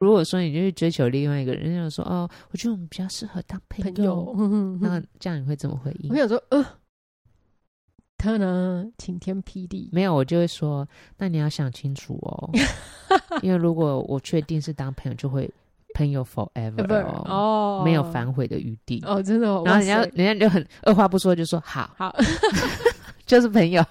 如果说你就去追求另外一个人，人家就说哦，我觉得我们比较适合当朋友，朋友。那这样你会怎么回应？我有说呃，他呢晴天霹雳，没有，我就会说，那你要想清楚哦，因为如果我确定是当朋友，就会朋友 forever 哦，没有反悔的余地。哦，真的。然后人家人家就很二话不说就说好，好，就是朋友。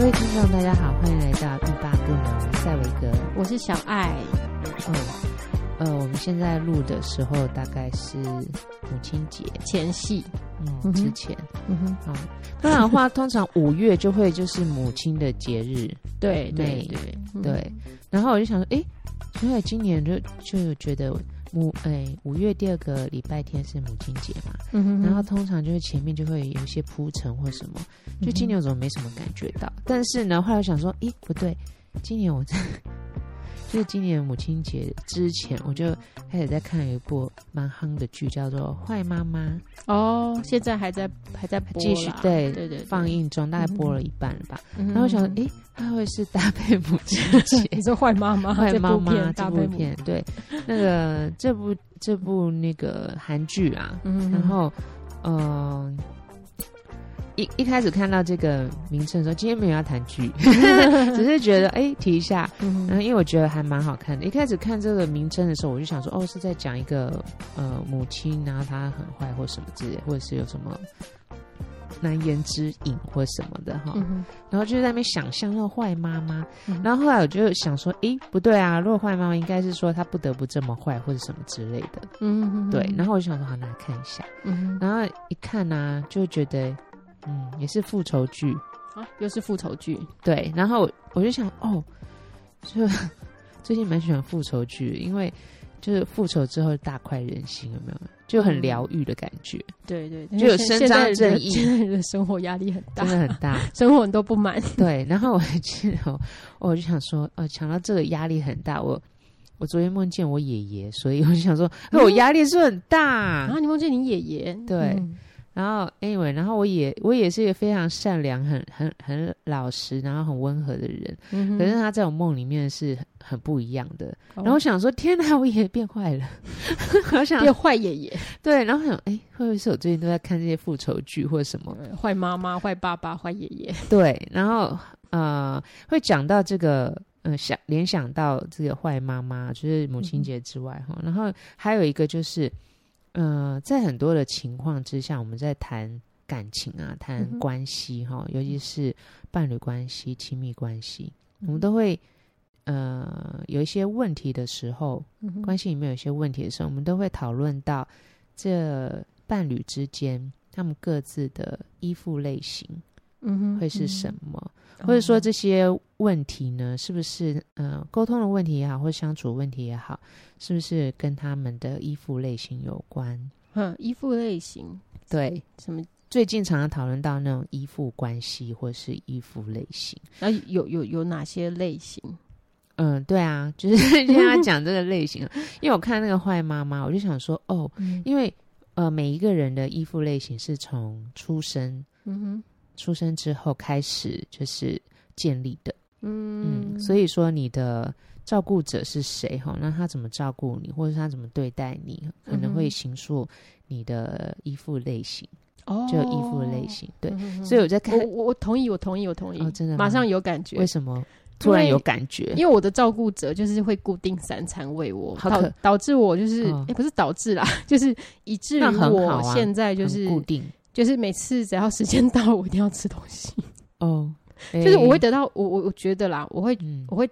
各位听众，大家好，欢迎来到欲罢不能，赛维格，我是小爱。嗯，呃，我们现在录的时候大概是母亲节前夕，嗯，之前，嗯哼，好，不然的话，通常五月就会就是母亲的节日，对对对。对。然后我就想说，哎，所以今年就就觉得。母哎，五月第二个礼拜天是母亲节嘛，嗯哼哼，然后通常就是前面就会有一些铺陈或什么，就今年我怎么没什么感觉到？嗯、但是呢，后来我想说，咦，不对，今年我在。就是今年母亲节之前，我就开始在看一部蛮夯的剧，叫做《坏妈妈》。哦，现在还在还在继续对对对放映中，大概播了一半了吧。嗯、然后我想，诶、欸，它会是搭配母亲节？你说坏妈妈？坏妈妈这部片，对，那个这部这部那个韩剧啊，嗯、然后嗯。呃一一开始看到这个名称的时候，今天没有要谈剧，只是觉得哎、欸、提一下，然后，因为我觉得还蛮好看的。一开始看这个名称的时候，我就想说，哦，是在讲一个呃母亲，然后她很坏或什么之类，或者是有什么难言之隐或什么的哈。嗯、然后就在那边想象那个坏妈妈，嗯、然后后来我就想说，哎、欸，不对啊，如果坏妈妈应该是说她不得不这么坏或者什么之类的，嗯哼对。然后我就想说，好，那来看一下，嗯、然后一看呢、啊，就觉得。嗯，也是复仇剧啊，又是复仇剧。对，然后我就想，哦，就 最近蛮喜欢复仇剧，因为就是复仇之后大快人心，有没有？就很疗愈的感觉。嗯、对对，就有伸张正义。现在人的生活压力很大，真的很大，生活很多不满。对，然后我还记得，我就想说，呃，想到这个压力很大，我我昨天梦见我爷爷，所以我就想说，嗯、我压力是很大。然后你梦见你爷爷，对。嗯然后，anyway，然后我也我也是一个非常善良、很很很老实，然后很温和的人。嗯、可是他在我梦里面是很，很不一样的。哦、然后我想说，天哪，我爷爷变坏了，我想变坏爷爷。对，然后想，哎，会不会是我最近都在看这些复仇剧或者什么？坏妈妈、坏爸爸、坏爷爷。对，然后呃，会讲到这个，嗯、呃，想联想到这个坏妈妈，就是母亲节之外哈。嗯、然后还有一个就是。呃，在很多的情况之下，我们在谈感情啊，谈关系哈，嗯、尤其是伴侣关系、亲密关系，嗯、我们都会呃有一些问题的时候，嗯、关系里面有一些问题的时候，我们都会讨论到这伴侣之间他们各自的依附类型，嗯哼，会是什么？嗯、哼或者说这些问题呢，是不是呃沟通的问题也好，或者相处的问题也好？是不是跟他们的依附类型有关？嗯，依附类型，对，什么？最近常常讨论到那种依附关系，或是依附类型。那有有有哪些类型？嗯，对啊，就是跟他讲这个类型。因为我看那个坏妈妈，我就想说，哦，嗯、因为呃，每一个人的依附类型是从出生，嗯哼，出生之后开始就是建立的，嗯嗯，所以说你的。照顾者是谁？哈，那他怎么照顾你，或者他怎么对待你，可能会形塑你的依附类型。哦，就有依附类型。对，所以我在看，我我同意，我同意，我同意。哦，真的，马上有感觉。为什么突然有感觉？因为我的照顾者就是会固定三餐喂我，导导致我就是，哎，不是导致啦，就是以至于我现在就是固定，就是每次只要时间到，我一定要吃东西。哦，就是我会得到，我我我觉得啦，我会我会。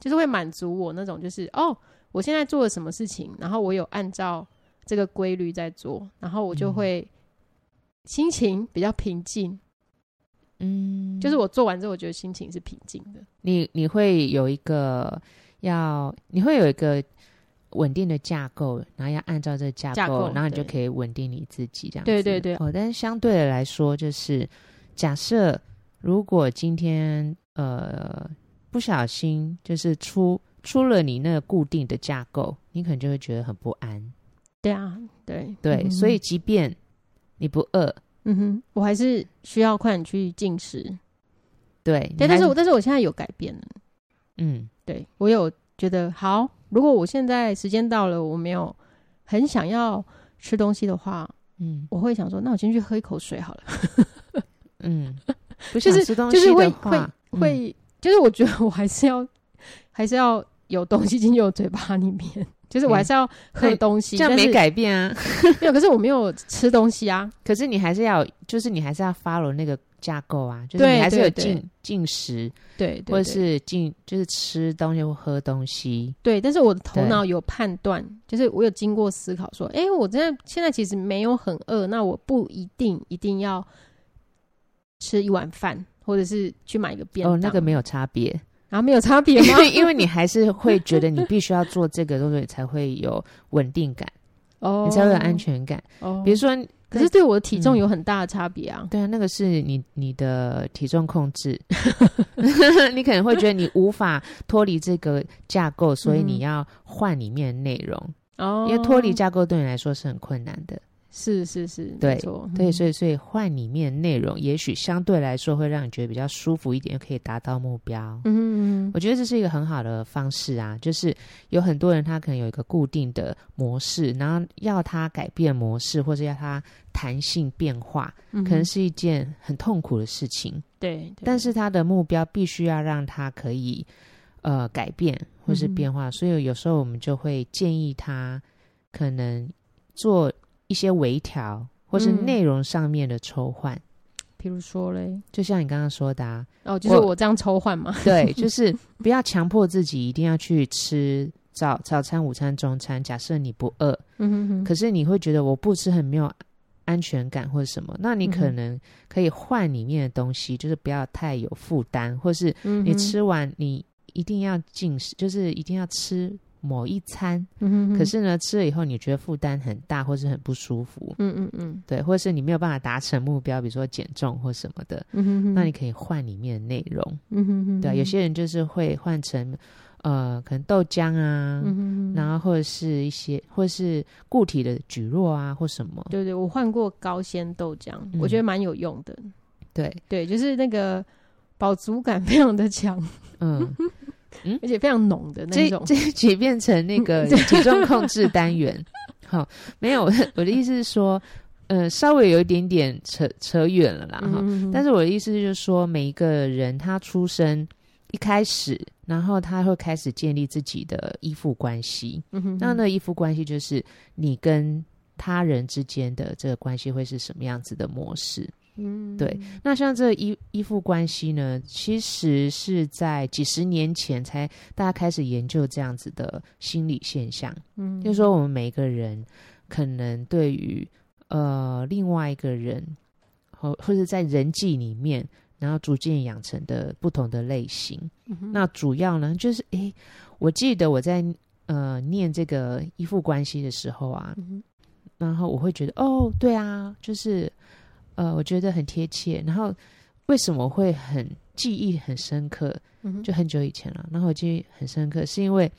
就是会满足我那种，就是哦，我现在做了什么事情，然后我有按照这个规律在做，然后我就会心情比较平静。嗯，就是我做完之后，我觉得心情是平静的。你你会有一个要，你会有一个稳定的架构，然后要按照这个架构，架构然后你就可以稳定你自己这样子。对对对。哦，但是相对的来说，就是假设如果今天呃。不小心就是出出了你那个固定的架构，你可能就会觉得很不安。对，嗯、哼所以即便你不饿，嗯哼，我还是需要快点去进食。对，对，但是我但是我现在有改变了，嗯，对我有觉得好，如果我现在时间到了，我没有很想要吃东西的话，嗯，我会想说，那我先去喝一口水好了，嗯，就是就是会会会，就是我觉得我还是要 还是要有东西进入我嘴巴里面。就是我还是要喝东西，这样没改变啊。没有，可是我没有吃东西啊。可是你还是要，就是你还是要 follow 那个架构啊。就是你还是有进进食，对，或者是进就是吃东西或喝东西。对，但是我的头脑有判断，就是我有经过思考，说，哎，我真的现在其实没有很饿，那我不一定一定要吃一碗饭，或者是去买一个便当。哦，那个没有差别。然后没有差别吗？因为你还是会觉得你必须要做这个动作，才会有稳定感，哦，你才会有安全感。哦，比如说，可是对我的体重有很大的差别啊。对啊，那个是你你的体重控制，你可能会觉得你无法脱离这个架构，所以你要换里面的内容。哦，因为脱离架构对你来说是很困难的。是是是，对，对，所以所以换里面内容，也许相对来说会让你觉得比较舒服一点，又可以达到目标。嗯嗯，我觉得这是一个很好的方式啊，就是有很多人他可能有一个固定的模式，然后要他改变模式，或者要他弹性变化，嗯、可能是一件很痛苦的事情。对，对，但是他的目标必须要让他可以呃改变或是变化，嗯、所以有时候我们就会建议他可能做。一些微调，或是内容上面的抽换，嗯、比如说嘞，就像你刚刚说的，啊，哦，就是我这样抽换嘛？对，就是不要强迫自己一定要去吃早早餐、午餐、中餐。假设你不饿，嗯哼哼，可是你会觉得我不吃很没有安全感或者什么，那你可能可以换里面的东西，就是不要太有负担，或是你吃完你一定要进食，就是一定要吃。某一餐，嗯、可是呢，吃了以后你觉得负担很大，或是很不舒服，嗯嗯嗯，对，或者是你没有办法达成目标，比如说减重或什么的，嗯哼哼。那你可以换里面的内容，嗯哼哼对，有些人就是会换成呃，可能豆浆啊，嗯、哼哼。然后或者是一些，或者是固体的蒟蒻啊，或什么，对对，我换过高纤豆浆，嗯、我觉得蛮有用的，对。对，就是那个饱足感非常的强，嗯。嗯，而且非常浓的那种，这这集变成那个体重控制单元。好，没有，我的意思是说，呃，稍微有一点点扯扯远了啦，哈、嗯。但是我的意思就是说，每一个人他出生一开始，然后他会开始建立自己的依附关系。嗯哼，那那依附关系就是你跟他人之间的这个关系会是什么样子的模式？嗯，对。那像这个依依附关系呢，其实是在几十年前才大家开始研究这样子的心理现象。嗯，就是说我们每一个人可能对于呃另外一个人，或或者在人际里面，然后逐渐养成的不同的类型。那主要呢，就是诶，我记得我在呃念这个依附关系的时候啊，然后我会觉得哦，对啊，就是。呃，我觉得很贴切。然后为什么会很记忆很深刻？就很久以前了。然后我记忆很深刻，是因为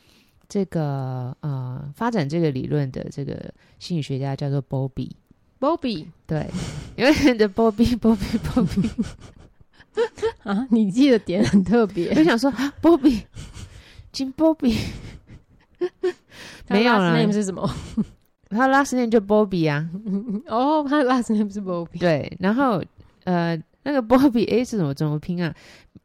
这个呃，发展这个理论的这个心理学家叫做 Bowlby。Bowlby 对，因为的 Bowlby，Bowlby，Bowlby 啊，你记得点很特别。我想说啊，Bowlby，金 Bowlby，没有了，name 是什么？他 last name 就 Bowlby 啊，哦，他 last name 是 Bowlby，对，然后呃，那个 Bowlby A 是怎么怎么拼啊？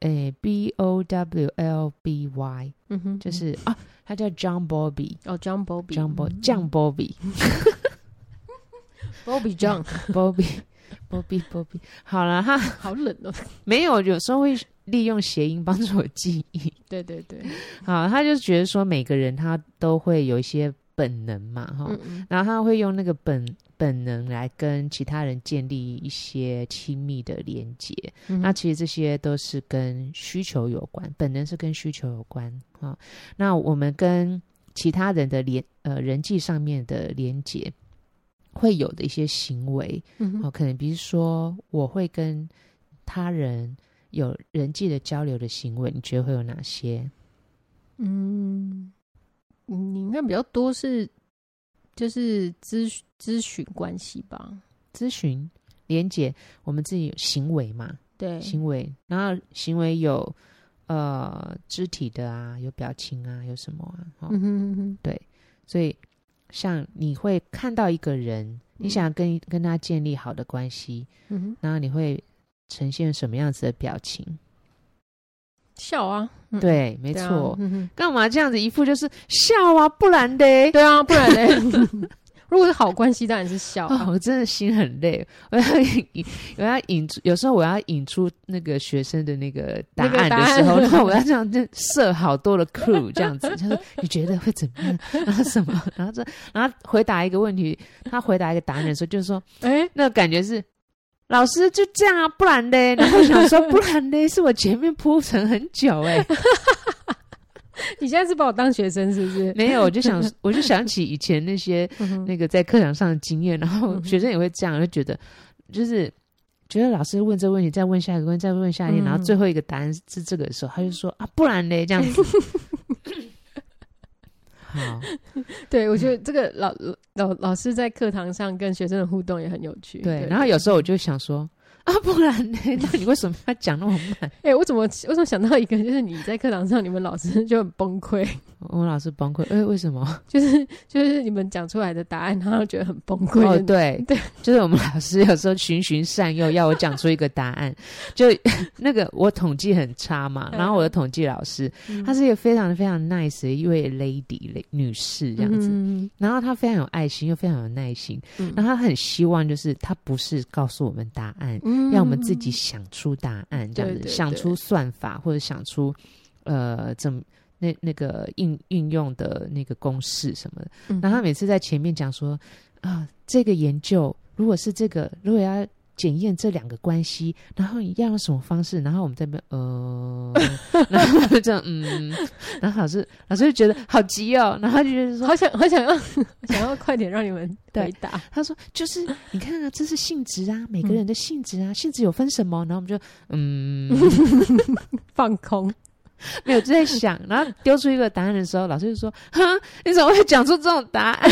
诶，B O W L B Y，嗯哼，就是啊，他叫 John Bowlby，哦，John Bowlby，John Bowlby，John Bowlby，Bowlby John，Bowlby，Bowlby，Bowlby，好了，他好冷哦，没有，有时候会利用谐音帮助我记忆，对对对，好，他就觉得说每个人他都会有一些。本能嘛，哈，嗯嗯，然后他会用那个本本能来跟其他人建立一些亲密的连接。嗯、那其实这些都是跟需求有关，本能是跟需求有关，哈。那我们跟其他人的连呃人际上面的连接会有的一些行为，嗯哼，可能比如说我会跟他人有人际的交流的行为，你觉得会有哪些？嗯。你应该比较多是就是咨咨询关系吧，咨询连接我们自己有行为嘛，对，行为，然后行为有呃肢体的啊，有表情啊，有什么啊？哦、嗯哼对，所以像你会看到一个人，你想跟、嗯、跟他建立好的关系，嗯哼，然后你会呈现什么样子的表情？笑啊，嗯、对，没错。干嘛这样子一副就是笑啊？不然的，对啊，不然的。如果是好关系，当然是笑、啊哦。我真的心很累，我要引，我要引出，有时候我要引出那个学生的那个答案的时候，然后我要这样就设好多的 crew 这样子，就是你觉得会怎么样？然 后什么？然后这，然后回答一个问题，他回答一个答案的时候，就是说，哎、欸，那感觉是。老师就这样啊，不然嘞？然后想说，不然嘞，是我前面铺陈很久哎、欸。你现在是把我当学生是不是？没有，我就想，我就想起以前那些那个在课堂上的经验，然后学生也会这样，就觉得就是觉得老师问这个问题，再问下一个问题，再问下一个，然后最后一个答案是这个的时候，他就说啊，不然嘞，这样子。好，对，我觉得这个老老老师在课堂上跟学生的互动也很有趣。对，对然后有时候我就想说。啊，不然呢？那你为什么要讲那么慢？哎、欸，我怎么我怎么想到一个，就是你在课堂上，你们老师就很崩溃。我们老师崩溃，哎、欸，为什么？就是就是你们讲出来的答案，他就觉得很崩溃。哦，对对，就是我们老师有时候循循善诱，要我讲出一个答案。就那个我统计很差嘛，然后我的统计老师，她、嗯、是一个非常非常 nice 的一位 lady 女士这样子，嗯、然后她非常有爱心，又非常有耐心，嗯、然后她很希望就是她不是告诉我们答案。嗯让我们自己想出答案，这样子，对对对，想出算法，或者想出呃，怎么那那个应运用的那个公式什么的。嗯、然后他每次在前面讲说啊，这个研究如果是这个，如果要。检验这两个关系，然后你要用什么方式？然后我们这边呃，然后就这样嗯，然后老师老师就觉得好急哦，然后就觉得说好想好想要 想要快点让你们回答。他说就是你看啊，这是性质啊，每个人的性质啊，嗯、性质有分什么？然后我们就嗯 放空，没有就在想，然后丢出一个答案的时候，老师就说：哈，你怎么会讲出这种答案？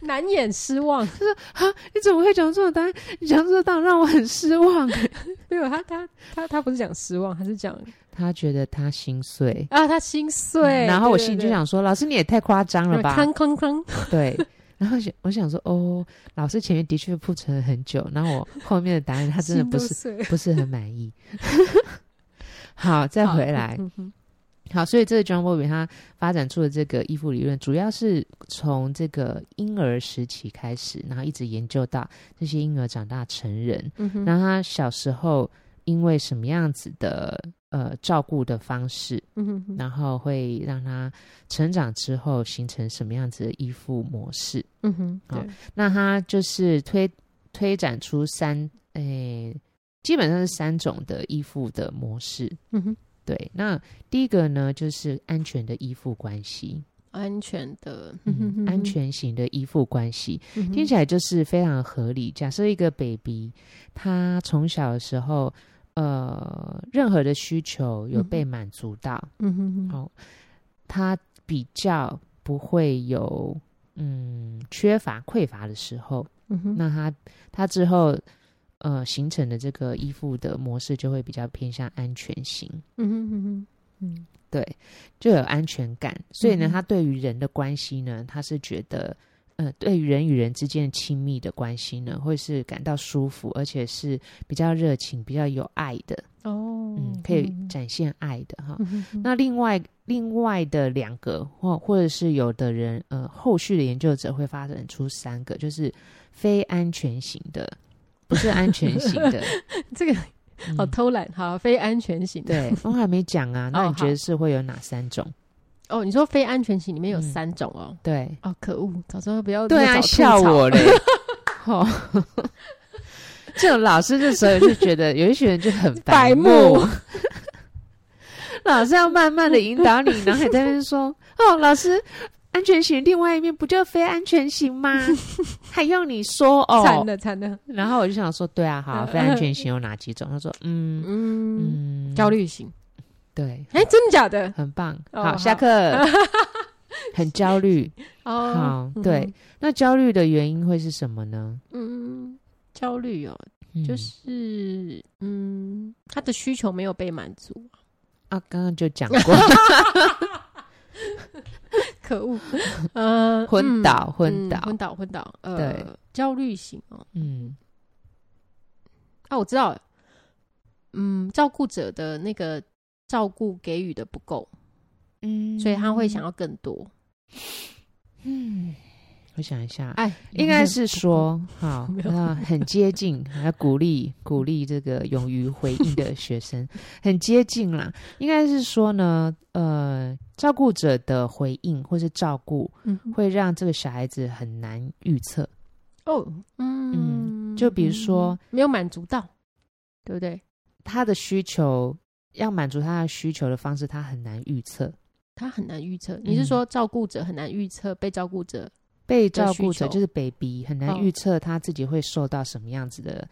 难掩失望，他 说：“啊，你怎么会讲这种答案？你讲这个答案让我很失望。”没有，他他他他不是讲失望，他是讲 他觉得他心碎啊，他心碎。然后我心里就想说：“老师，你也太夸张了吧！”哐哐哐，对。然后想，我想说：“哦，老师前面的确铺陈了很久，然后我后面的答案他真的不是不是很满意。”好，再回来。好，所以这个 John Bowlby 他发展出的这个依附理论，主要是从这个婴儿时期开始，然后一直研究到这些婴儿长大成人。嗯哼，然后他小时候因为什么样子的呃照顾的方式，嗯哼哼，然后会让他成长之后形成什么样子的依附模式。嗯哼，好，那他就是推推展出三诶、欸，基本上是三种的依附的模式。嗯哼。对，那第一个呢，就是安全的依附关系，安全的，嗯、安全型的依附关系，嗯、听起来就是非常合理。假设一个 baby，他从小的时候，呃，任何的需求有被满足到，嗯哼哼，好、哦，他比较不会有嗯缺乏匮乏的时候，嗯哼，那他他之后。呃，形成的这个依附的模式就会比较偏向安全型。嗯哼哼哼，嗯，对，就有安全感。所以呢，嗯、他对于人的关系呢，他是觉得，呃，对于人与人之间亲密的关系呢，会是感到舒服，而且是比较热情、比较有爱的。哦，嗯，可以展现爱的哈。嗯、那另外另外的两个，或或者是有的人，呃，后续的研究者会发展出三个，就是非安全型的。不是安全型的，这个好偷懒，好非安全型的。对，我还没讲啊，那你觉得是会有哪三种？哦，你说非安全型里面有三种哦。对，哦，可恶，早知道不要对啊，笑我嘞。好，这种老师这时候就觉得有一些人就很白目，老师要慢慢的引导你，然后还在那边说：“哦，老师。”安全型另外一面不就非安全型吗？还用你说哦？惨的惨的。然后我就想说，对啊，好，非安全型有哪几种？他说，嗯嗯焦虑型，对，哎，真的假的？很棒。好，下课。很焦虑。哦，好，嗯、对，那焦虑的原因会是什么呢？嗯，焦虑哦，就是嗯，他的需求没有被满足啊。刚刚就讲过，可恶，呃，昏倒，昏倒，昏倒，昏倒，呃，对，焦虑型哦，嗯，啊，我知道，嗯，照顾者的那个照顾给予的不够。嗯，所以他会想要更多。嗯，我想一下，哎，应该是说，好，那很接近，还要鼓励鼓励这个勇于回应的学生，很接近啦。应该是说呢，呃，照顾者的回应或是照顾，嗯，会让这个小孩子很难预测。哦，嗯，嗯，就比如说没有满足到，对不对？他的需求要满足他的需求的方式，他很难预测。他很难预测，你是说照顾者很难预测被照顾者被照顾者就是 baby 很难预测他自己会受到什么样子的、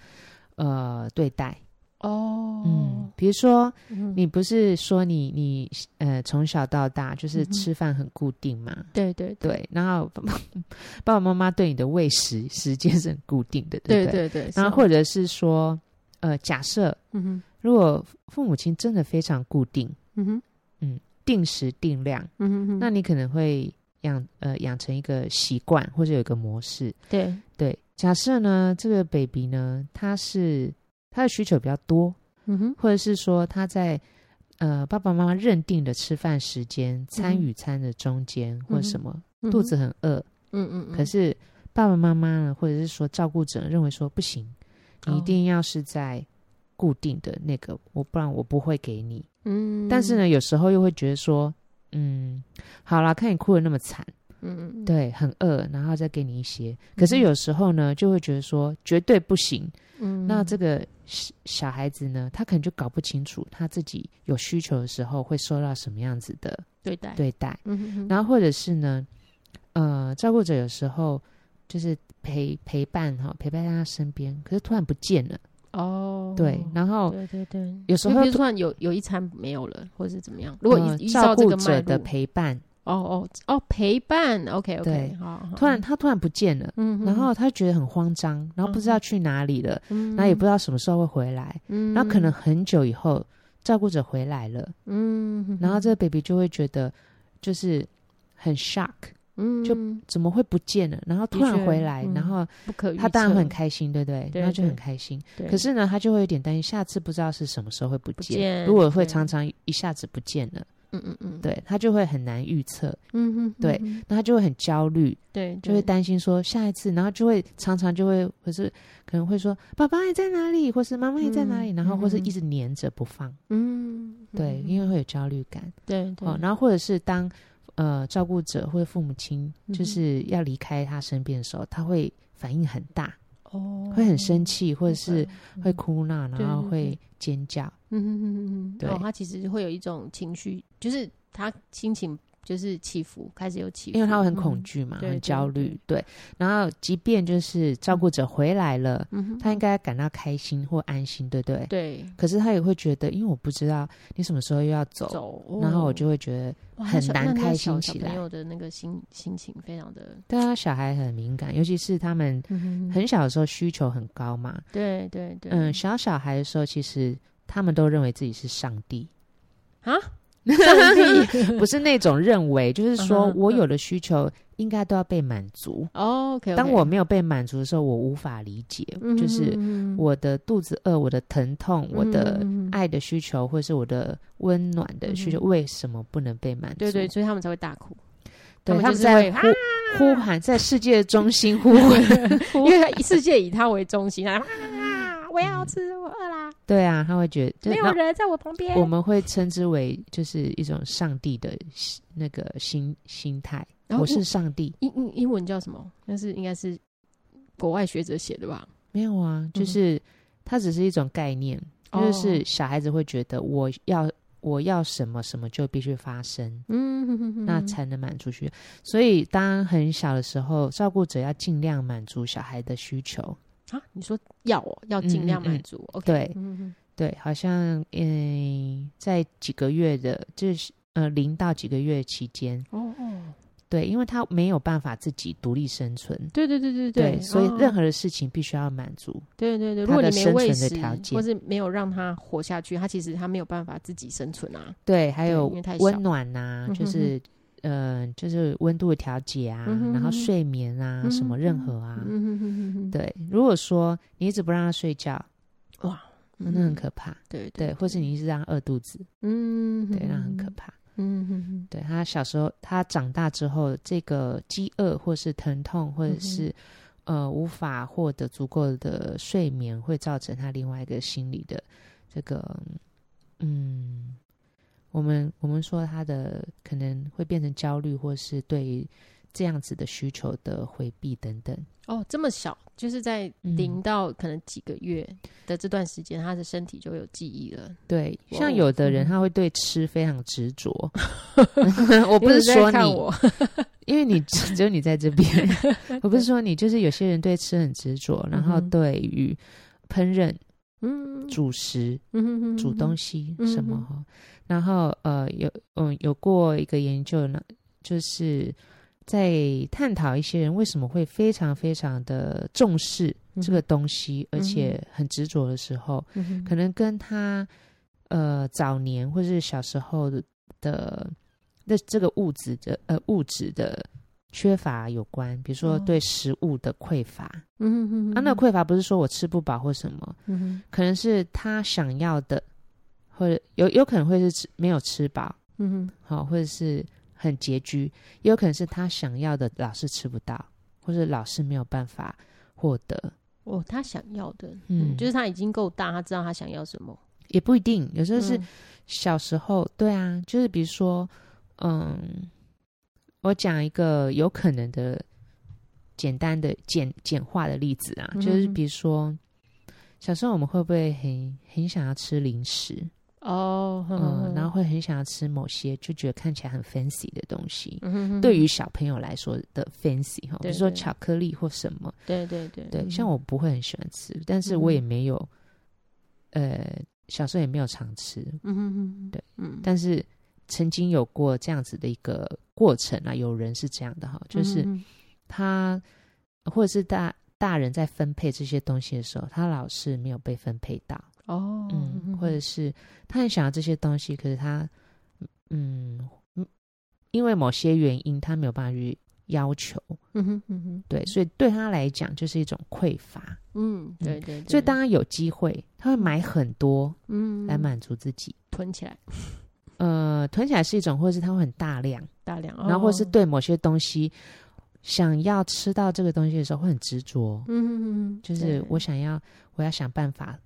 哦、呃对待。哦，嗯，比如说、嗯、你不是说你你呃从小到大就是吃饭很固定嘛？嗯、对对对，对，然后 爸爸妈妈对你的喂食时间是很固定的，对不对？对？对对，然后或者是说呃假设，嗯哼，如果父母亲真的非常固定，嗯哼，嗯。定时定量，嗯哼哼，那你可能会养呃养成一个习惯，或者有一个模式。对对，假设呢，这个 baby 呢，他是他的需求比较多，嗯哼，或者是说他在呃爸爸妈妈认定的吃饭时间、餐与餐的中间，嗯、或者什么、嗯、肚子很饿，嗯嗯，可是爸爸妈妈呢，或者是说照顾者认为说不行，你一定要是在固定的那个，我不然我不会给你。嗯，但是呢，有时候又会觉得说，嗯，好啦，看你哭的那么惨，嗯，对，很饿，然后再给你一些。可是有时候呢，就会觉得说，绝对不行。嗯，那这个小孩子呢，他可能就搞不清楚他自己有需求的时候会受到什么样子的对待对待。嗯然后或者是呢，呃，照顾者有时候就是陪陪伴哈，陪伴在他身边，可是突然不见了。哦，oh, 对，然后对对对，有时候就算有有一餐没有了，或者是怎么样，如果依照照顾者的陪伴，哦哦哦，陪伴，OK OK，对，突然他突然不见了，嗯，然后他觉得很慌张，然后不知道去哪里了，嗯，然后也不知道什么时候会回来，嗯，然后可能很久以后照顾者回来了，嗯，然后这个 baby 就会觉得就是很 shock。嗯，就怎么会不见了？然后突然回来，然后他当然很开心，对不对？然后就很开心。可是呢，他就会有点担心，下次不知道是什么时候会不见。如果会常常一下子不见了，嗯嗯嗯，对，他就会很难预测。嗯哼，对，那他就会很焦虑，对，就会担心说下一次，然后就会常常就会，或是可能会说爸爸你在哪里，或是妈妈你在哪里，然后或是一直黏着不放。嗯，对，因为会有焦虑感。对哦，然后或者是当。呃，照顾者或者父母亲就是要离开他身边的时候，嗯、他会反应很大，哦，会很生气，或者是会哭闹，嗯、然后会尖叫。嗯嗯嗯嗯嗯，对、哦，他其实会有一种情绪，就是他心情。就是起伏，开始有起伏，因为他会很恐惧嘛，嗯、很焦虑，对。然后，即便就是照顾者回来了，嗯、他应该感到开心或安心，对不对？对。可是他也会觉得，因为我不知道你什么时候又要走，走哦、然后我就会觉得很难开心起来。小朋友的那个心心情非常的，对啊，小孩很敏感，尤其是他们很小的时候需求很高嘛。对对对。嗯，小小孩的时候，其实他们都认为自己是上帝啊。上帝不是那种认为，就是说我有的需求应该都要被满足。哦，当我没有被满足的时候，我无法理解，就是我的肚子饿、我的疼痛、我的爱的需求，或是我的温暖的需求，为什么不能被满足？对对，所以他们才会大哭。对，他们在呼呼喊，在世界的中心 呼喊，因为世界以他为中心啊！我要吃，我饿啦。对啊，他会觉得没有人在我旁边。我们会称之为就是一种上帝的那个心心态。我是上帝。英英英文叫什么？那是应该是国外学者写的吧？没有啊，就是它只是一种概念，就是小孩子会觉得我要我要什么什么就必须发生，嗯，那才能满足需求。所以当很小的时候，照顾者要尽量满足小孩的需求。啊，你说要哦，要尽量满足。嗯嗯 okay、对，嗯、哼对，好像嗯，在几个月的，就是呃零到几个月期间，哦哦，对，因为他没有办法自己独立生存。对对对对对，对所以任何的事情必须要满足。对对对，如果你没喂食，或是没有让他活下去，他其实他没有办法自己生存啊。对，还有温暖呐、啊，就是。呃，就是温度的调节啊，嗯、哼哼然后睡眠啊，什么任何啊，嗯、哼哼哼对。如果说你一直不让他睡觉，哇，那很可怕。对对，对，或是你一直让他饿肚子，嗯，对，那很可怕。嗯哼哼，对他小时候，他长大之后，这个饥饿或是疼痛，或者是、嗯、呃无法获得足够的睡眠，会造成他另外一个心理的这个嗯。我们我们说他的可能会变成焦虑，或是对于这样子的需求的回避等等。哦，这么小，就是在零到可能几个月的这段时间，嗯、他的身体就有记忆了。对，像有的人他会对吃非常执着。嗯、我不是说你，我因为你只有你在这边。我不是说你，就是有些人对吃很执着，然后对于烹饪。嗯，主食，嗯煮东西什么哈，然后呃，有嗯有过一个研究呢，就是在探讨一些人为什么会非常非常的重视这个东西，而且很执着的时候，可能跟他呃早年或是小时候的的那这个物质的呃物质的。缺乏有关，比如说对食物的匮乏，嗯哼哼，啊，那匮乏不是说我吃不饱或什么，可能是他想要的，或者有有可能会是吃没有吃饱，嗯哼，好，或者是很拮据，也有可能是他想要的老是吃不到，或者老是没有办法获得。哦，他想要的，嗯，就是他已经够大，他知道他想要什么，也不一定，有时候是小时候，嗯、对啊，就是比如说，嗯。我讲一个有可能的简单的简简化的例子啊，嗯、就是比如说小时候我们会不会很很想要吃零食哦，嗯，嗯然后会很想要吃某些就觉得看起来很 fancy 的东西，嗯、哼哼对于小朋友来说的 fancy 哈，比如说巧克力或什么，对对对，对，像我不会很喜欢吃，但是我也没有，呃，小时候也没有常吃，嗯哼哼，对，嗯，但是。曾经有过这样子的一个过程啊，有人是这样的哈，就是他或者是大大人在分配这些东西的时候，他老是没有被分配到哦，嗯，或者是他很想要这些东西，可是他嗯嗯，因为某些原因，他没有办法去要求，嗯哼嗯哼，对，所以对他来讲就是一种匮乏，嗯，对对，对，所以当他有机会，他会买很多，嗯，来满足自己，囤起来。呃，囤起来是一种，或者是他会很大量，大量，然后或者是对某些东西想要吃到这个东西的时候会很执着，嗯嗯嗯，就是我想要，我要想办法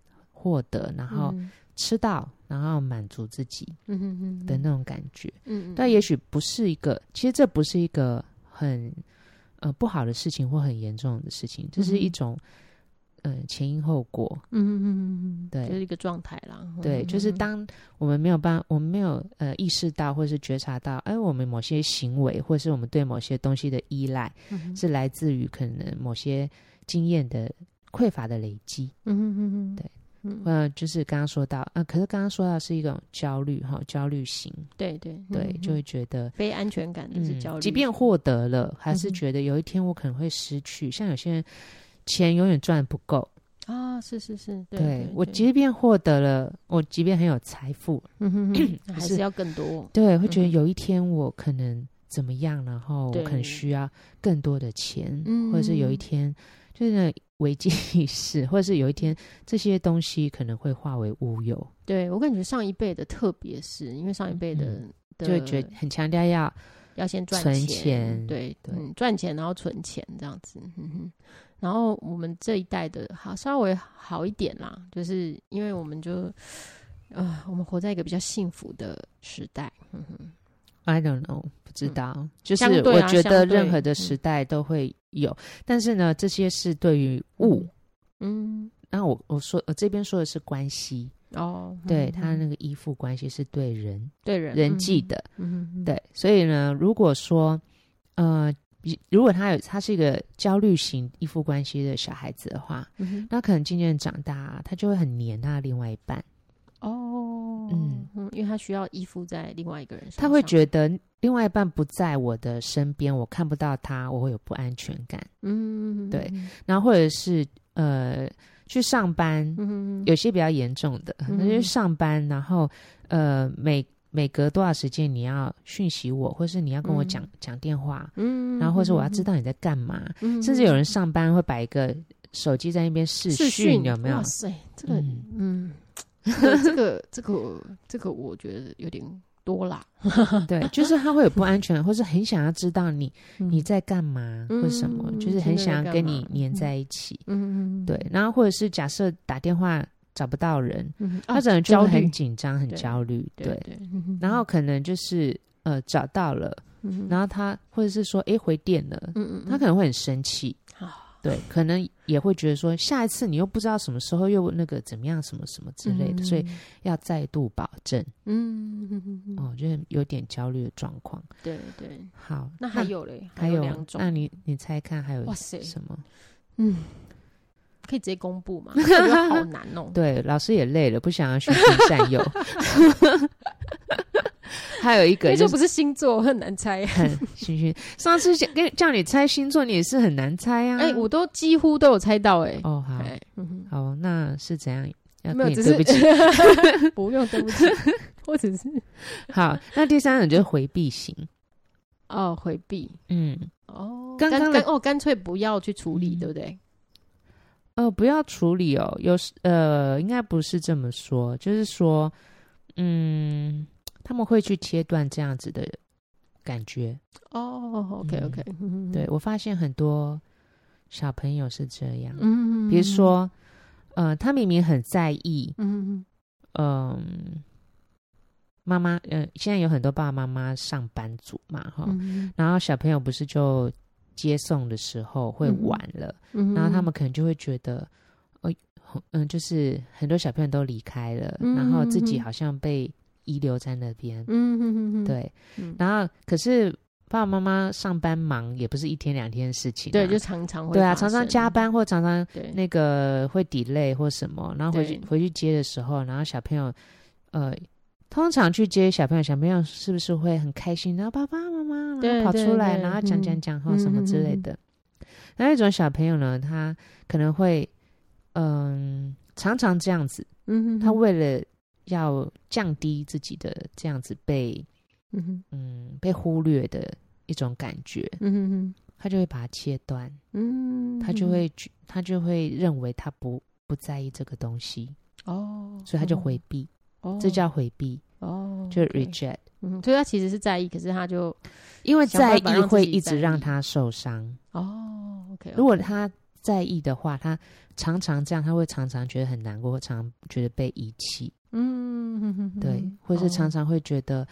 获得，然后吃到，然后满足自己，嗯嗯嗯的那种感觉，嗯，但也许不是一个，其实这不是一个很呃不好的事情或很严重的事情，这是一种。嗯，前因后果，嗯嗯嗯嗯，对，就是一个状态啦。对，就是当我们没有办，我们没有呃意识到或是觉察到，哎，我们某些行为，或是我们对某些东西的依赖，嗯、是来自于可能某些经验的匮乏的累积。嗯嗯嗯对，嗯，呃，就是刚刚说到，啊、呃，可是刚刚说到是一种焦虑哈，焦虑型，对对。对，就会觉得非安全感的是焦虑、嗯，即便获得了，还是觉得有一天我可能会失去，嗯、像有些人。钱永远赚不够。啊！是是是，对，我即便获得了，我即便很有财富，嗯哼 哼，还是要更多。对，会觉得有一天我可能怎么样，然后我可能需要更多的钱，对或者是有一天就是那危机意识，或者是有一天这些东西可能会化为乌有。对，我感觉上一辈的，特别是因为上一辈的，就会觉得很强调要要先赚钱，存钱对对，嗯、赚钱然后存钱这样子，嗯哼。然后我们这一代的好稍微好一点啦，就是因为我们就，呃，我们活在一个比较幸福的时代。嗯哼，I don't know，不知道，嗯、就是我觉得任何的时代都会有，嗯、但是呢，这些是对于物，嗯，那我我说我这边说的是关系哦，对、他那个依附关系是对人对人人际的，嗯，对，所以呢，如果说呃。如果他有他是一个焦虑型依附关系的小孩子的话，嗯、那可能渐渐长大，他就会很黏他的另外一半。哦，嗯嗯，因为他需要依附在另外一个人身上，他会觉得另外一半不在我的身边，我看不到他，我会有不安全感。嗯，对。然后或者是呃去上班，嗯、有些比较严重的，那、嗯、就上班，然后呃每每隔多少时间你要讯息我，或是你要跟我讲、嗯、讲电话，嗯，然后或者我要知道你在干嘛，嗯、甚至有人上班会摆一个手机在那边视讯，有没有？哇塞，这个嗯。嗯这个这个这个，我觉得有点多啦。对，就是他会有不安全，或是很想要知道你你在干嘛，或什么，就是很想要跟你黏在一起。嗯嗯，对。然后或者是假设打电话找不到人，他可能就会很紧张、很焦虑。对。然后可能就是呃找到了，然后他或者是说哎回电了，他可能会很生气。对，可能也会觉得说，下一次你又不知道什么时候又那个怎么样，什么什么之类的，嗯、所以要再度保证。嗯，哦，就是有点焦虑的状况。对对，好，那还有嘞，还有两种。那你你猜看还有哇塞什么？嗯，可以直接公布吗？我觉得好难哦。对，老师也累了，不想要循循善诱。还有一个，就不是星座，很难猜。星星，上次跟叫你猜星座，你也是很难猜啊。哎，我都几乎都有猜到，哎。哦，好，好，那是怎样？没有，对不起，不用对不起，我只是好。那第三种就是回避型。哦，回避，嗯，哦，刚刚哦，干脆不要去处理，对不对？哦，不要处理哦，有时呃，应该不是这么说，就是说，嗯。他们会去切断这样子的感觉。哦。OK OK，对，我发现很多小朋友是这样。嗯，比如说，呃，他明明很在意，嗯嗯，妈妈，呃，现在有很多爸爸妈妈上班族嘛，哈，然后小朋友不是就接送的时候会晚了，然后他们可能就会觉得，嗯，就是很多小朋友都离开了，然后自己好像被。遗留在那边，嗯哼哼哼，对，嗯、然后可是爸爸妈妈上班忙，也不是一天两天的事情，啊，对，就常常会，对啊，常常加班或常常那个会 delay 或什么，然后回去回去接的时候，然后小朋友，呃，通常去接小朋友，小朋友是不是会很开心？然后爸爸妈妈然后跑出来，然后讲讲讲话什么之类的。那一种小朋友呢，他可能会，嗯、呃，常常这样子，嗯哼哼，他为了。要降低自己的这样子被，嗯哼。嗯，被忽略的一种感觉，嗯哼哼，他就会把它切断，嗯。哼哼，他就会他就会认为他不不在意这个东西，哦，所以他就回避，哦，这叫回避，哦，就 reject，嗯，所以他其实是在意，可是他就因为在意会一直让他受伤，哦，OK，如果他在意的话，他常常这样，他会常常觉得很难过，会常常觉得被遗弃。嗯，哼哼哼对，或是常常会觉得，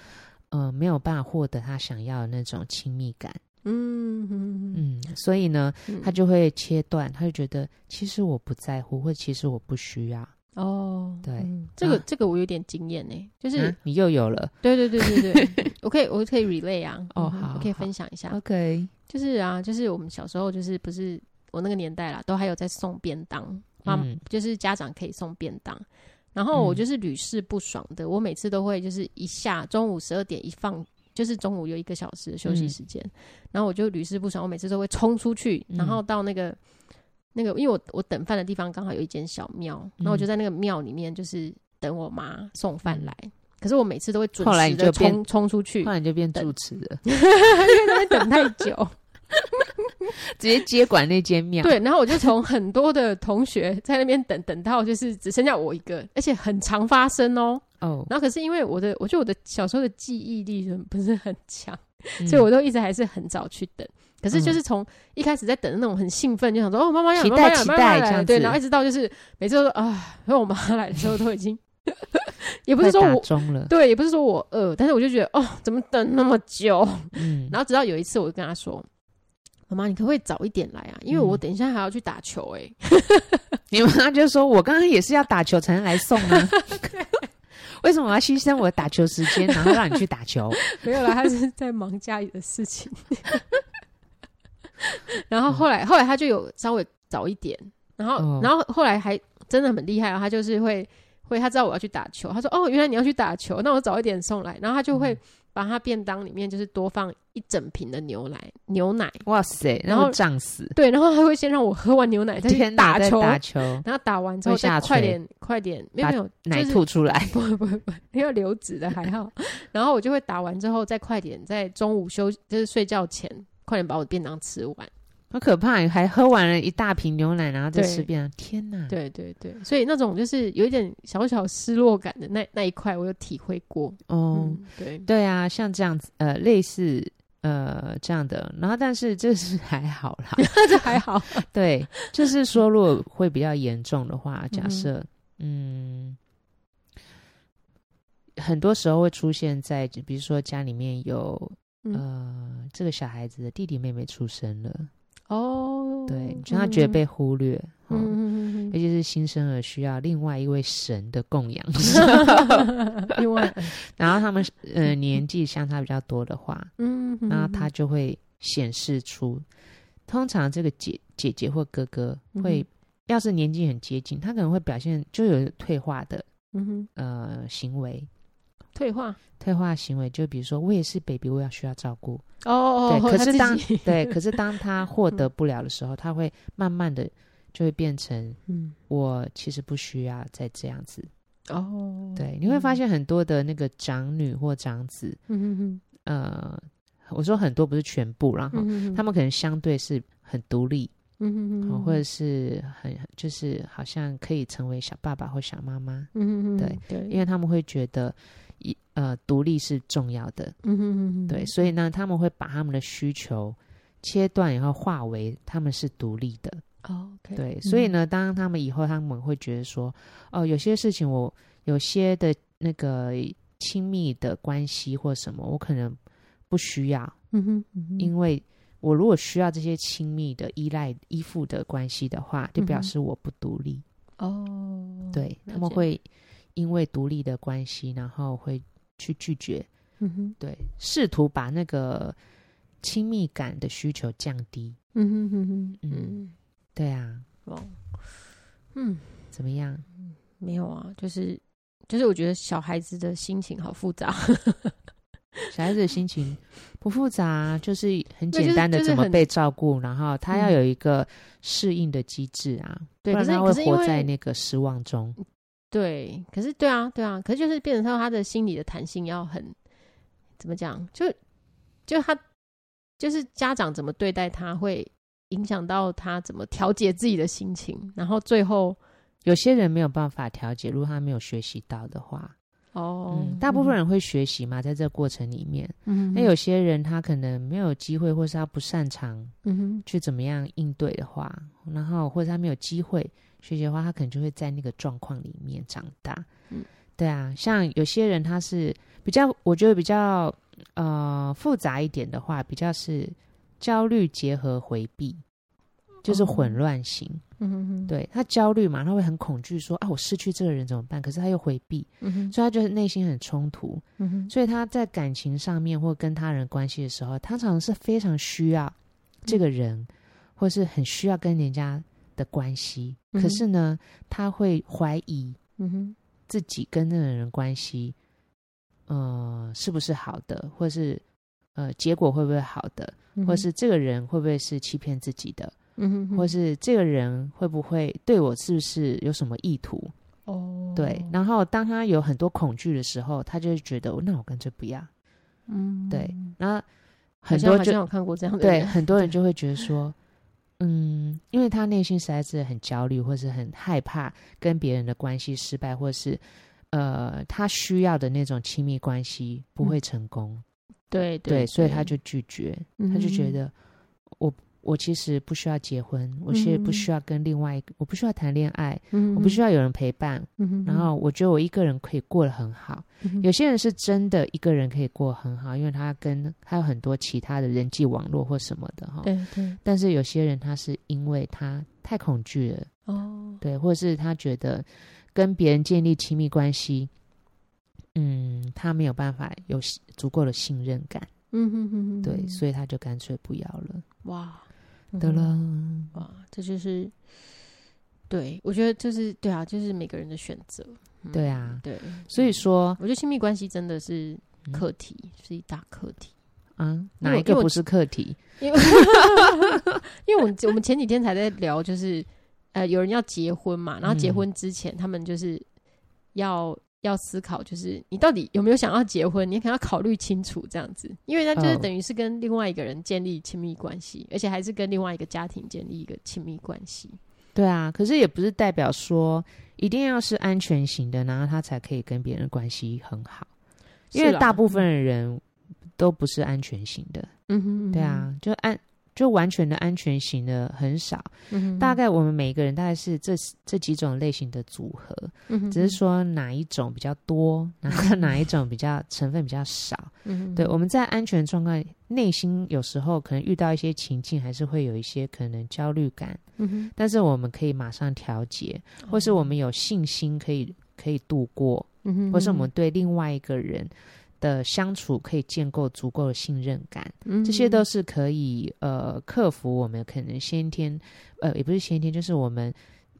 哦、呃，没有办法获得他想要的那种亲密感。嗯嗯，所以呢，嗯、他就会切断，他就觉得其实我不在乎，或其实我不需要。哦，对，嗯、这个这个我有点经验呢，就是、啊、你又有了。对对对对对，我可以我可以 relay 啊。哦，好，我可以分享一下。OK，就是啊，就是我们小时候就是不是我那个年代啦，都还有在送便当，妈、嗯、就是家长可以送便当。然后我就是屡试不爽的，嗯、我每次都会就是一下中午十二点一放，就是中午有一个小时的休息时间，嗯、然后我就屡试不爽，我每次都会冲出去，嗯、然后到那个那个，因为我我等饭的地方刚好有一间小庙，嗯、然后我就在那个庙里面就是等我妈送饭来，嗯、可是我每次都会准时的冲冲出去，后来你就变主持了，因为在等太久。直接接管那间庙，对，然后我就从很多的同学在那边等等到，就是只剩下我一个，而且很常发生哦。哦，然后可是因为我的，我觉得我的小时候的记忆力不是很强，嗯、所以我都一直还是很早去等。可是就是从一开始在等的那种很兴奋，就想说哦，妈妈要来，妈妈要来，妈妈来，对，然后一直到就是每次都说啊，因为我妈来的时候都已经，也不是说我对，也不是说我饿，但是我就觉得哦，怎么等那么久？嗯，然后直到有一次，我就跟她说。妈妈，你可不可以早一点来啊？因为我等一下还要去打球哎、欸。你妈妈就说：“我刚刚也是要打球才能来送啊，为什么我要牺牲我的打球时间，然后让你去打球？” 没有啦，他是在忙家里的事情。然后后来，后来他就有稍微早一点，然后，然后后来还真的很厉害啊！他就是会会他知道我要去打球，他说哦，原来你要去打球，那我早一点送来，然后他就会把他便当里面就是多放一整瓶的牛奶，牛奶，哇塞，然后胀死，对，然后他会先让我喝完牛奶再去打球，打球，然后打完之后再快点快点，没有没有奶吐出来，不不不，没有流质的还好，然后我就会打完之后再快点在中午休就是睡觉前快点把我的便当吃完。好可怕！还喝完了一大瓶牛奶，然后再吃遍。天哪！对对对，所以那种就是有一点小小失落感的那那一块，我有体会过。哦，嗯、对对啊，像这样子，呃，类似呃这样的，然后但是这是还好啦，这还好。对，就是说，如果会比较严重的话，假设嗯，嗯，很多时候会出现在，比如说家里面有呃这个小孩子的弟弟妹妹出生了。哦，对，就他觉得被忽略，嗯嗯，尤其是新生儿需要另外一位神的供养，另外，然后他们呃年纪相差比较多的话，嗯，然后他就会显示出，通常这个姐姐姐或哥哥会，要是年纪很接近，他可能会表现就有退化的，嗯哼，呃行为。退化，退化行为，就比如说，我也是 baby，我要需要照顾。哦哦，对，可是当 对，可是当他获得不了的时候，嗯、他会慢慢的就会变成，嗯，我其实不需要再这样子。哦，对，你会发现很多的那个长女或长子，嗯哼哼，呃，我说很多不是全部，然后他们可能相对是很独立，嗯哼哼，或者是很就是好像可以成为小爸爸或小妈妈，嗯哼对对，因为他们会觉得。一呃，独立是重要的，嗯哼哼哼，对，所以呢，他们会把他们的需求切断，然后化为他们是独立的。哦，okay, 对，所以呢，当他们以后他们会觉得说，哦，有些事情我有些的那个亲密的关系或什么，我可能不需要，嗯哼，嗯哼，因为我如果需要这些亲密的依赖依附的关系的话，就表示我不独立。哦，对，他们会。因为独立的关系，然后会去拒绝，嗯哼，对，试图把那个亲密感的需求降低，嗯哼哼哼，嗯，对啊，哦，嗯，怎么样？没有啊，就是就是，我觉得小孩子的心情好复杂，小孩子的心情不复杂，就是很简单的怎么被照顾，然后他要有一个适应的机制啊，对，不然他会活在那个失望中。对，可是对啊，对啊，可是就是变成说他的心理的弹性要很怎么讲？就就他就是家长怎么对待他，会影响到他怎么调节自己的心情。然后最后有些人没有办法调节，如果他没有学习到的话，哦、嗯，大部分人会学习嘛，在这个过程里面，嗯，那有些人他可能没有机会，或是他不擅长，嗯哼，去怎么样应对的话，然后或者他没有机会。学习的话，他可能就会在那个状况里面长大。嗯，对啊，像有些人他是比较，我觉得比较呃复杂一点的话，比较是焦虑结合回避，就是混乱型。嗯哼哼，对，他焦虑嘛，他会很恐惧，说啊，我失去这个人怎么办？可是他又回避，嗯哼，所以他就是内心很冲突。嗯哼，所以他在感情上面或跟他人关系的时候，他常常是非常需要这个人，嗯、或是很需要跟人家。的关系，可是呢，他会怀疑，嗯哼，自己跟那个人关系，呃，是不是好的，或是呃，结果会不会好的，嗯、或是这个人会不会是欺骗自己的，嗯哼，或是这个人会不会对我是不是有什么意图？哦，对，然后当他有很多恐惧的时候，他就会觉得，那我干脆不要，嗯，对，然后很多就有看过这样的，对，很多人就会觉得说。嗯，因为他内心实在是很焦虑，或是很害怕跟别人的关系失败，或是呃，他需要的那种亲密关系不会成功。嗯、对对，对，所以他就拒绝，嗯、他就觉得我。其实不需要结婚，我其实不需要跟另外一个，嗯、我不需要谈恋爱，嗯、我不需要有人陪伴，嗯、然后我觉得我一个人可以过得很好。嗯、有些人是真的一个人可以过得很好，因为他跟他有很多其他的人际网络或什么的哈。对对。但是有些人他是因为他太恐惧了，哦，对，或者是他觉得跟别人建立亲密关系，嗯，他没有办法有足够的信任感，嗯哼哼哼，对，所以他就干脆不要了。哇。得了，哇，这就是对，我觉得就是对啊，就是每个人的选择。嗯、对啊，对，所以说，我觉得亲密关系真的是课题，嗯、是一大课题。啊，哪一个不是课题？因为，因为我们我们前几天才在聊，就是呃，有人要结婚嘛，然后结婚之前，他们就是要要思考，就是你到底有没有想要结婚，你可能要考虑清楚这样子，因为他就是等于是跟另外一个人建立亲密关系，而且还是跟另外一个家庭建立一个亲密关系。对啊，可是也不是代表说一定要是安全型的，然后他才可以跟别人关系很好，因为大部分的人都不是安全型的。嗯哼，嗯哼，对啊，就安。就完全的安全型的很少，嗯、哼大概我们每个人大概是这这几种类型的组合，嗯、哼只是说哪一种比较多，然后哪一种比较成分比较少。嗯、哼对，我们在安全状况，内心有时候可能遇到一些情境，还是会有一些可能焦虑感。嗯、哼但是我们可以马上调节，或是我们有信心可以可以度过，嗯、哼或是我们对另外一个人。的相处可以建构足够的信任感，嗯、这些都是可以呃克服我们可能先天呃也不是先天，就是我们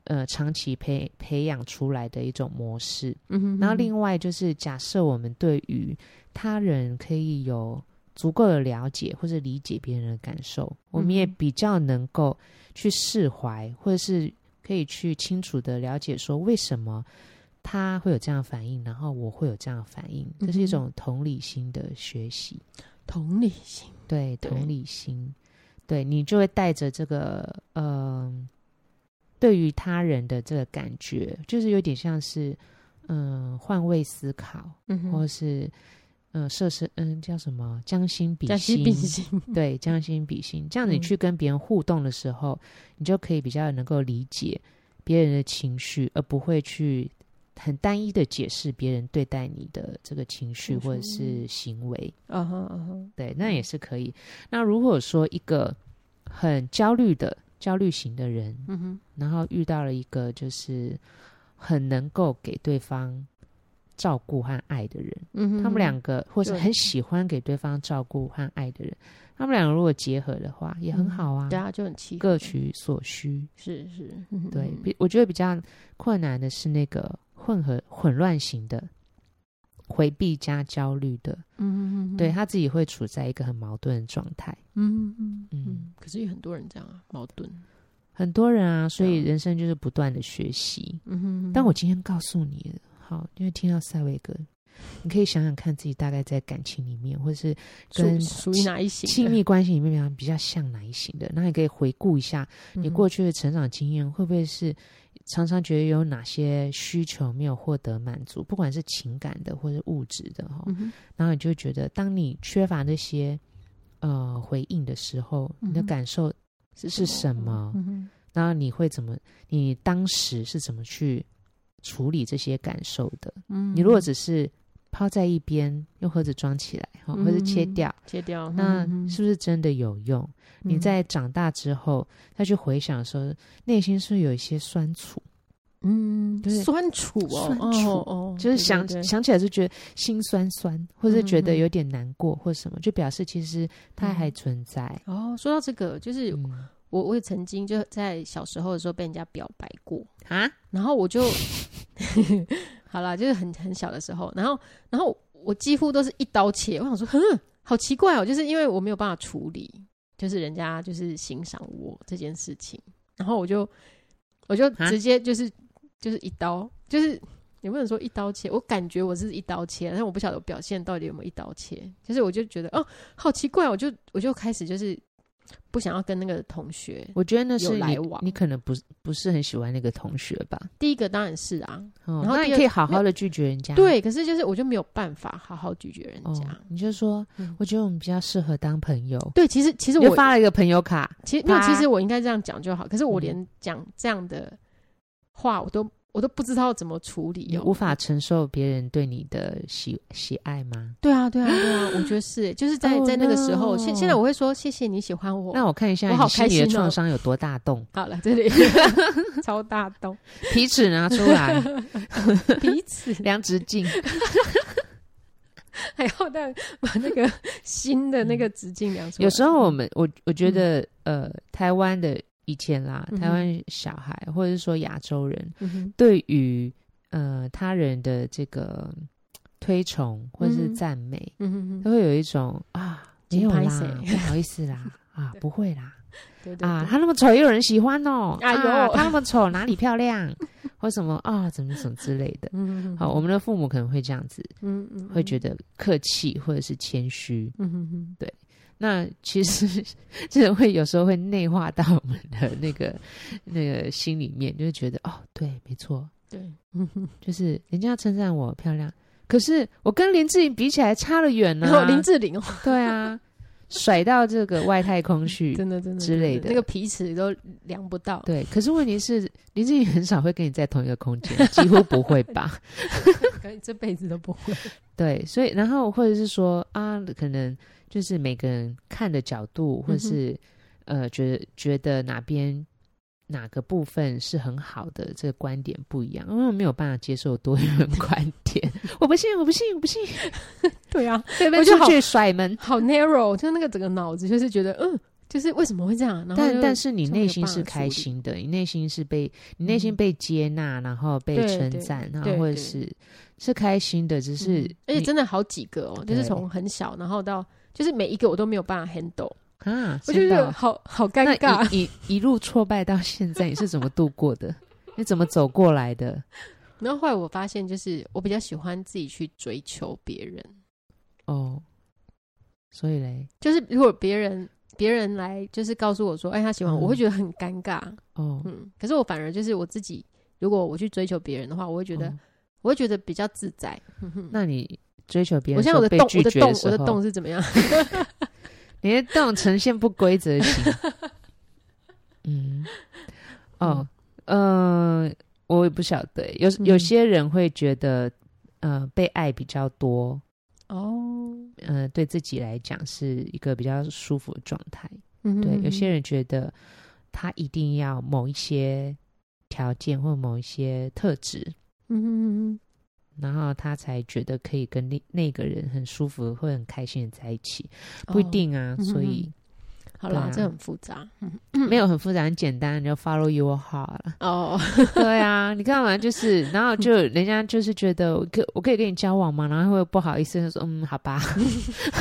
呃长期培培养出来的一种模式。嗯哼，哼，然后另外就是假设我们对于他人可以有足够的了解或者理解别人的感受，我们也比较能够去释怀，或者是可以去清楚的了解说为什么。他会有这样的反应，然后我会有这样的反应，这是一种同理心的学习。同理心，对，同理心，对，对你就会带着这个，嗯、呃，对于他人的这个感觉，就是有点像是，嗯、呃，换位思考，或是，嗯、呃，设身，嗯，叫什么，将心比心，将心比心，对，将心比心，这样你去跟别人互动的时候，嗯、你就可以比较能够理解别人的情绪，而不会去。很单一的解释别人对待你的这个情绪或者是行为，嗯哼嗯哼，对，那也是可以。那如果说一个很焦虑的焦虑型的人，嗯哼，然后遇到了一个就是很能够给对方照顾和爱的人，嗯哼，他们两个或是很喜欢给对方照顾和爱的人，他们两个如果结合的话，也很好啊，对啊，就很契合，各取所需，是是，对，比我觉得比较困难的是那个。混合混乱型的，回避加焦虑的，嗯嗯对他自己会处在一个很矛盾的状态，嗯嗯嗯。可是有很多人这样啊，矛盾，很多人啊，所以人生就是不断的学习。嗯哼。但我今天告诉你，好，因为听到塞维格，你可以想想看自己大概在感情里面，或者是跟属于哪一型亲密关系里面比较像哪一型的，那你可以回顾一下你过去的成长经验，会不会是？常常觉得有哪些需求没有获得满足，不管是情感的或是物质的哈，嗯、然后你就觉得，当你缺乏那些呃回应的时候，你的感受是是什么？嗯、然后你会怎么？你当时是怎么去处理这些感受的？嗯、你如果只是抛在一边，用盒子装起来，哈，或者切掉，嗯、切掉，那是不是真的有用？你在长大之后再去回想的时候，内心是有一些酸楚，嗯，酸楚哦，酸楚哦，就是想想起来就觉得心酸酸，或者觉得有点难过，或什么，就表示其实它还存在。哦，说到这个，就是我我也曾经就在小时候的时候被人家表白过啊，然后我就 好了，就是很很小的时候，然后然后我几乎都是一刀切，我想说，哼，好奇怪哦，就是因为我没有办法处理。就是人家就是欣赏我这件事情，然后我就我就直接就是就是一刀，就是也不能说一刀切，我感觉我是一刀切，但我不晓得我表现到底有没有一刀切。就是我就觉得哦，好奇怪，我就我就开始就是。不想要跟那个同学，我觉得那是有来往。你可能不不是很喜欢那个同学吧？第一个当然是啊，然后你可以好好的拒绝人家。对，可是就是我就没有办法好好拒绝人家。你就说，我觉得我们比较适合当朋友。对，其实其实我发了一个朋友卡，其实没有，其实我应该这样讲就好。可是我连讲这样的话，我都。我都不知道怎么处理，你无法承受别人对你的喜喜爱吗？对啊，对啊，对啊，我觉得是，就是在在那个时候，现现在我会说谢谢你喜欢我。那我看一下，我好开的创伤有多大洞？好了，这里 超大洞，皮尺拿出来，皮尺量直径，还要再把那个新的那个直径量出来。有时候我们，我我觉得，呃，台湾的。以前啦，台湾小孩、嗯、或者是说亚洲人，嗯、对于呃他人的这个推崇或者是赞美，都会有一种啊，没有啦，不好意思啦，啊，不会啦，对对对。啊，他那么丑也有人喜欢哦，哎呦啊，他那么丑哪里漂亮，或什么啊，怎么怎么之类的，好，我们的父母可能会这样子，嗯嗯，会觉得客气或者是谦虚，嗯哼哼，对。那其实 这会有时候会内化到我们的那个那个心里面，就会觉得哦，对，没错，对，就是人家称赞我漂亮，可是我跟林志玲比起来差了远呢。林志玲哦，对啊，甩到这个外太空去，真的真的之类的，那个皮尺都量不到。对，可是问题是林志玲很少会跟你在同一个空间，几乎不会吧？可能这辈子都不会。对，所以然后或者是说啊，可能。就是每个人看的角度，或是、嗯、呃，觉得觉得哪边哪个部分是很好的，这个观点不一样，因为我没有办法接受多元观点。我不信，我不信，我不信。对啊，对不对？出去甩门，好 narrow，就那个整个脑子就是觉得，嗯，就是为什么会这样？但但是你内心是开心的，你内心是被你内心被接纳，嗯、然后被称赞，然后或者是是开心的，只是、嗯、而且真的好几个哦，就是从很小，然后到。就是每一个我都没有办法 handle 啊，我就觉得好好尴尬。一 一路挫败到现在，你是怎么度过的？你怎么走过来的？然后后来我发现，就是我比较喜欢自己去追求别人。哦，所以嘞，就是如果别人别人来，就是告诉我说，哎，他喜欢我，我会觉得很尴尬。哦，嗯，可是我反而就是我自己，如果我去追求别人的话，我会觉得，我会觉得比较自在。那你？追求别人，我现在我的洞，我的洞，我的洞是怎么样？你的洞呈现不规则型。嗯，哦，嗯、呃，我也不晓得，有有些人会觉得，呃，被爱比较多哦，呃，对自己来讲是一个比较舒服的状态。嗯哼嗯哼，对，有些人觉得他一定要某一些条件或某一些特质。嗯哼嗯嗯。然后他才觉得可以跟那那个人很舒服，会很开心的在一起，不一定啊。哦、所以，好了，这很复杂，没有很复杂，很简单，你就 follow your heart 哦，对啊，你看完就是，然后就 人家就是觉得，可我可以跟你交往吗？然后会不好意思就说，嗯，好吧，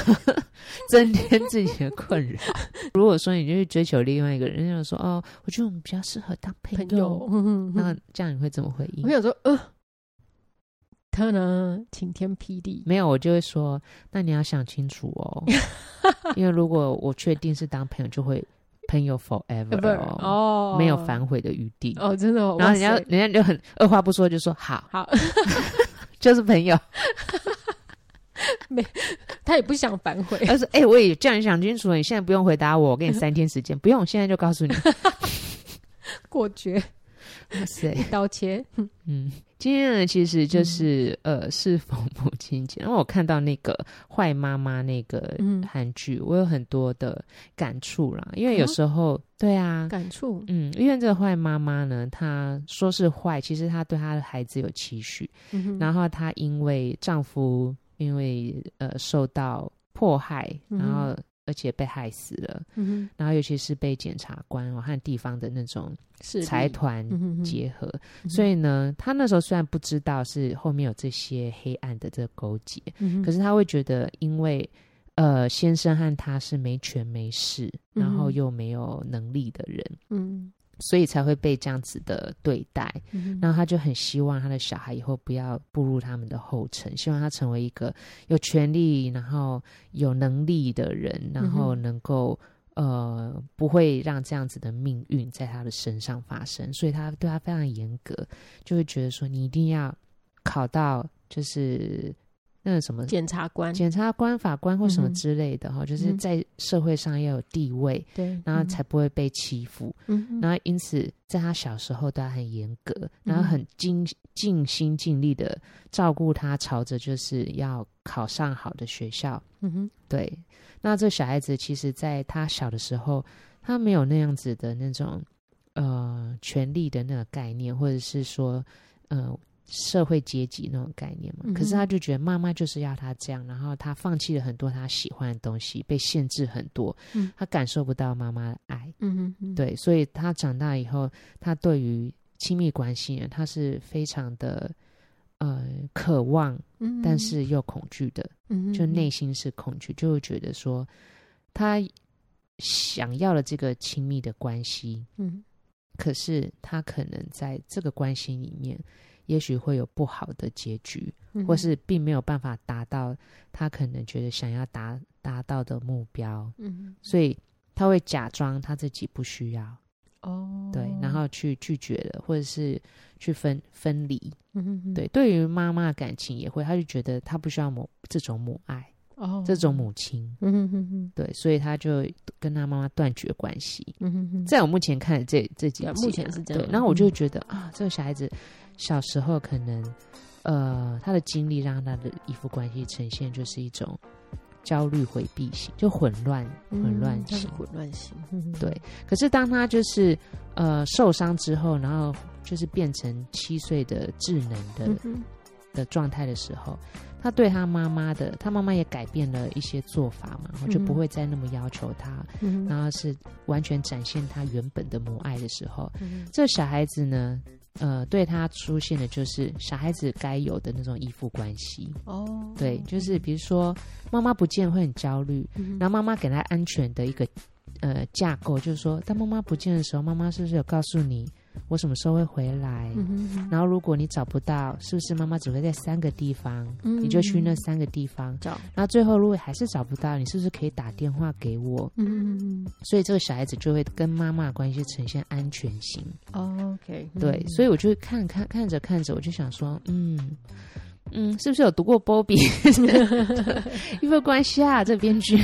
增添自己的困扰。如果说你就去追求另外一个人，人家就说，哦，我觉得我们比较适合当朋友，朋友那这样你会怎么回应？我有说，呃。他呢？晴天霹雳，没有，我就会说，那你要想清楚哦，因为如果我确定是当朋友，就会朋友 forever 哦，没有反悔的余地。哦，真的。然后人家人家就很二话不说就说好，好，就是朋友。没，他也不想反悔，他说：“哎，我也这样想清楚了，你现在不用回答我，我给你三天时间，不用，现在就告诉你。”过绝，哇塞，一刀切，嗯。今天呢，其实就是、嗯、呃，是否母亲节，然后我看到那个坏妈妈那个韩剧，嗯、我有很多的感触啦。因为有时候，啊对啊，感触，嗯，因为这个坏妈妈呢，她说是坏，其实她对她的孩子有期许，嗯、哼然后她因为丈夫因为呃受到迫害，然后。而且被害死了，嗯、然后尤其是被检察官和地方的那种财团结合，嗯嗯、所以呢，他那时候虽然不知道是后面有这些黑暗的这个勾结，嗯、可是他会觉得，因为呃先生和他是没权没势，然后又没有能力的人，嗯。所以才会被这样子的对待，嗯、然后他就很希望他的小孩以后不要步入他们的后尘，希望他成为一个有权利、然后有能力的人，然后能够、嗯、呃不会让这样子的命运在他的身上发生，所以他对他非常严格，就会觉得说你一定要考到就是。那个什么检察官、检察官、法官或什么之类的哈，嗯、就是在社会上要有地位，对、嗯，然后才不会被欺负。嗯，然后因此在他小时候，都很严格，然后很尽尽心尽力的照顾他，朝着就是要考上好的学校。嗯哼，对。那这小孩子其实在他小的时候，他没有那样子的那种呃权力的那个概念，或者是说呃。社会阶级那种概念嘛。嗯、可是他就觉得妈妈就是要他这样，然后他放弃了很多他喜欢的东西，被限制很多，嗯、他感受不到妈妈的爱。嗯对，所以他长大以后，他对于亲密关系呢，他是非常的呃渴望，但是又恐惧的。就内心是恐惧，就会觉得说他想要了这个亲密的关系，嗯。可是他可能在这个关系里面，也许会有不好的结局，嗯、或是并没有办法达到他可能觉得想要达达到的目标。嗯，所以他会假装他自己不需要。哦，对，然后去拒绝了，或者是去分分离。嗯哼哼，对，对于妈妈的感情也会，他就觉得他不需要母这种母爱。哦，这种母亲，嗯哼哼哼，对，所以他就跟他妈妈断绝关系。嗯哼哼，在我目前看这这几集，目前是这样。然后我就觉得、嗯、啊，这个小孩子小时候可能，呃，他的经历让他的依附关系呈现就是一种焦虑回避型，就混乱混乱型，混乱型。对，可是当他就是呃受伤之后，然后就是变成七岁的智能的、嗯、的状态的时候。他对他妈妈的，他妈妈也改变了一些做法嘛，然后就不会再那么要求他，嗯、然后是完全展现他原本的母爱的时候，嗯、这小孩子呢，呃，对他出现的就是小孩子该有的那种依附关系。哦，对，就是比如说妈妈不见会很焦虑，嗯、然后妈妈给他安全的一个呃架构，就是说当妈妈不见的时候，妈妈是不是有告诉你？我什么时候会回来？然后如果你找不到，是不是妈妈只会在三个地方？嗯、你就去那三个地方找。然后最后如果还是找不到，你是不是可以打电话给我？嗯所以这个小孩子就会跟妈妈的关系呈现安全型。哦、OK，对，所以我就看看看着看着，我就想说，嗯嗯，是不是有读过波比？因为关系啊，这编剧。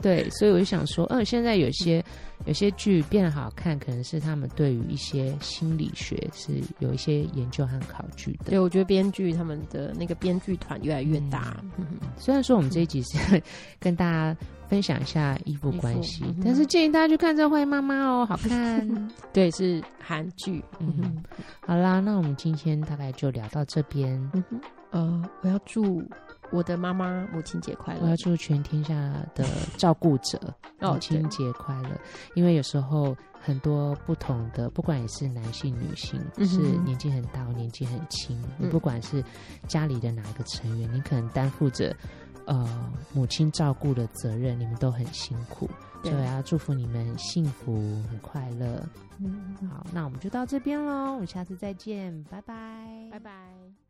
对，所以我就想说，嗯，现在有些有些剧变得好看，可能是他们对于一些心理学是有一些研究和考据的。对，我觉得编剧他们的那个编剧团越来越大。嗯，虽然说我们这一集是 跟大家分享一下依附关系，嗯、但是建议大家去看这《坏妈妈》哦，好看。对，是韩剧。嗯哼，好啦，那我们今天大概就聊到这边。嗯哼，呃，我要祝。我的妈妈母亲节快乐！我要祝全天下的照顾者 母亲节快乐。哦、因为有时候很多不同的，不管你是男性、女性，嗯、是年纪很大、年纪很轻，嗯、你不管是家里的哪一个成员，你可能担负着呃母亲照顾的责任，你们都很辛苦，对所以我要祝福你们幸福、很快乐。嗯，好，那我们就到这边喽，我们下次再见，拜拜，拜拜。